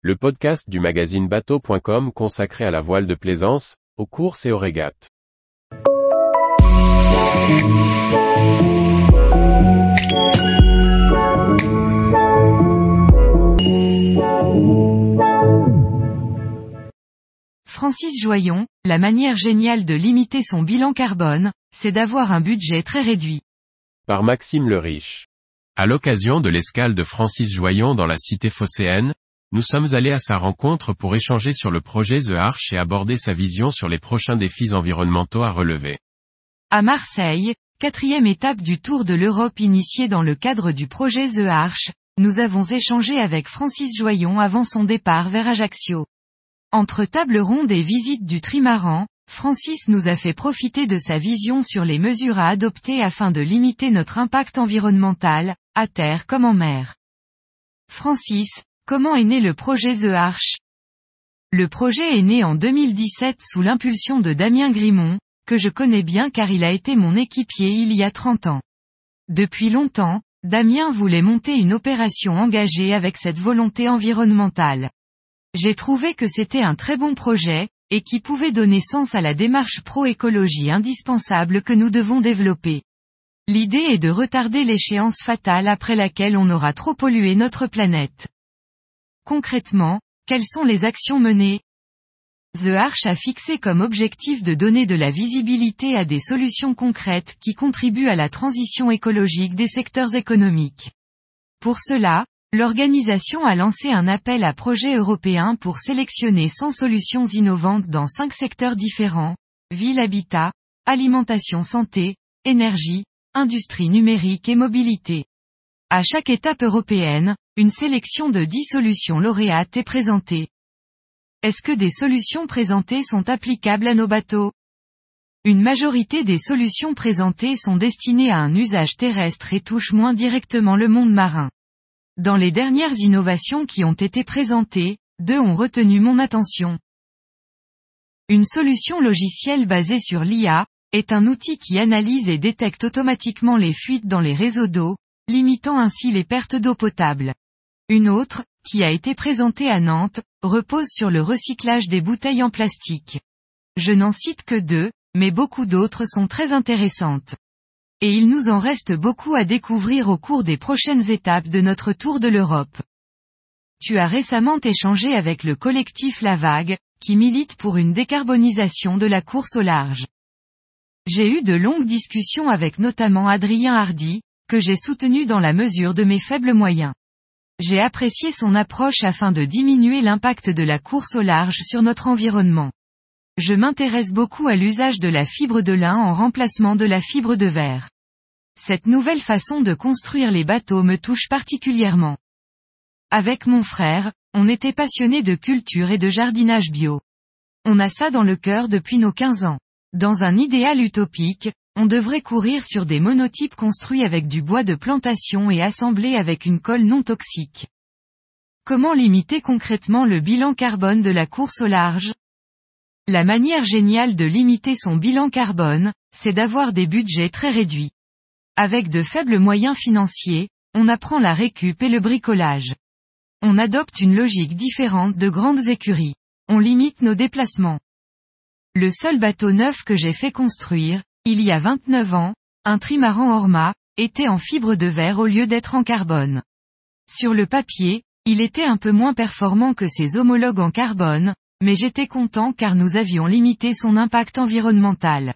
le podcast du magazine bateau.com consacré à la voile de plaisance, aux courses et aux régates. Francis Joyon, la manière géniale de limiter son bilan carbone, c'est d'avoir un budget très réduit. Par Maxime le Riche. À l'occasion de l'escale de Francis Joyon dans la cité phocéenne, nous sommes allés à sa rencontre pour échanger sur le projet The Arch et aborder sa vision sur les prochains défis environnementaux à relever. À Marseille, quatrième étape du Tour de l'Europe initié dans le cadre du projet The Arch, nous avons échangé avec Francis Joyon avant son départ vers Ajaccio. Entre table ronde et visite du trimaran, Francis nous a fait profiter de sa vision sur les mesures à adopter afin de limiter notre impact environnemental, à terre comme en mer. Francis, comment est né le projet The Arch Le projet est né en 2017 sous l'impulsion de Damien Grimont, que je connais bien car il a été mon équipier il y a 30 ans. Depuis longtemps, Damien voulait monter une opération engagée avec cette volonté environnementale. J'ai trouvé que c'était un très bon projet, et qui pouvait donner sens à la démarche pro-écologie indispensable que nous devons développer. L'idée est de retarder l'échéance fatale après laquelle on aura trop pollué notre planète. Concrètement, quelles sont les actions menées? The Arch a fixé comme objectif de donner de la visibilité à des solutions concrètes qui contribuent à la transition écologique des secteurs économiques. Pour cela, L'organisation a lancé un appel à projets européens pour sélectionner 100 solutions innovantes dans 5 secteurs différents, ville habitat, alimentation santé, énergie, industrie numérique et mobilité. À chaque étape européenne, une sélection de 10 solutions lauréates est présentée. Est-ce que des solutions présentées sont applicables à nos bateaux? Une majorité des solutions présentées sont destinées à un usage terrestre et touchent moins directement le monde marin. Dans les dernières innovations qui ont été présentées, deux ont retenu mon attention. Une solution logicielle basée sur l'IA, est un outil qui analyse et détecte automatiquement les fuites dans les réseaux d'eau, limitant ainsi les pertes d'eau potable. Une autre, qui a été présentée à Nantes, repose sur le recyclage des bouteilles en plastique. Je n'en cite que deux, mais beaucoup d'autres sont très intéressantes. Et il nous en reste beaucoup à découvrir au cours des prochaines étapes de notre tour de l'Europe. Tu as récemment échangé avec le collectif La Vague, qui milite pour une décarbonisation de la course au large. J'ai eu de longues discussions avec notamment Adrien Hardy, que j'ai soutenu dans la mesure de mes faibles moyens. J'ai apprécié son approche afin de diminuer l'impact de la course au large sur notre environnement. Je m'intéresse beaucoup à l'usage de la fibre de lin en remplacement de la fibre de verre. Cette nouvelle façon de construire les bateaux me touche particulièrement. Avec mon frère, on était passionné de culture et de jardinage bio. On a ça dans le cœur depuis nos 15 ans. Dans un idéal utopique, on devrait courir sur des monotypes construits avec du bois de plantation et assemblés avec une colle non toxique. Comment limiter concrètement le bilan carbone de la course au large? La manière géniale de limiter son bilan carbone, c'est d'avoir des budgets très réduits. Avec de faibles moyens financiers, on apprend la récup et le bricolage. On adopte une logique différente de grandes écuries. On limite nos déplacements. Le seul bateau neuf que j'ai fait construire, il y a 29 ans, un trimaran Orma, était en fibre de verre au lieu d'être en carbone. Sur le papier, il était un peu moins performant que ses homologues en carbone, mais j'étais content car nous avions limité son impact environnemental.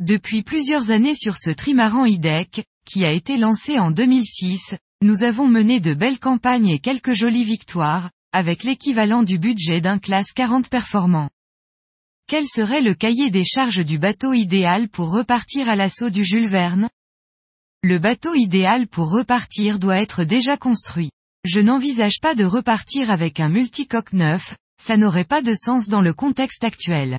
Depuis plusieurs années sur ce trimaran IDEC, qui a été lancé en 2006, nous avons mené de belles campagnes et quelques jolies victoires, avec l'équivalent du budget d'un classe 40 performant. Quel serait le cahier des charges du bateau idéal pour repartir à l'assaut du Jules Verne? Le bateau idéal pour repartir doit être déjà construit. Je n'envisage pas de repartir avec un multicoque neuf, ça n'aurait pas de sens dans le contexte actuel.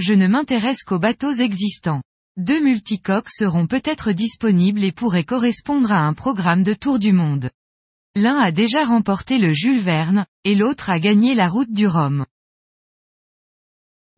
Je ne m'intéresse qu'aux bateaux existants. Deux multicoques seront peut-être disponibles et pourraient correspondre à un programme de tour du monde. L'un a déjà remporté le Jules Verne, et l'autre a gagné la route du Rhum.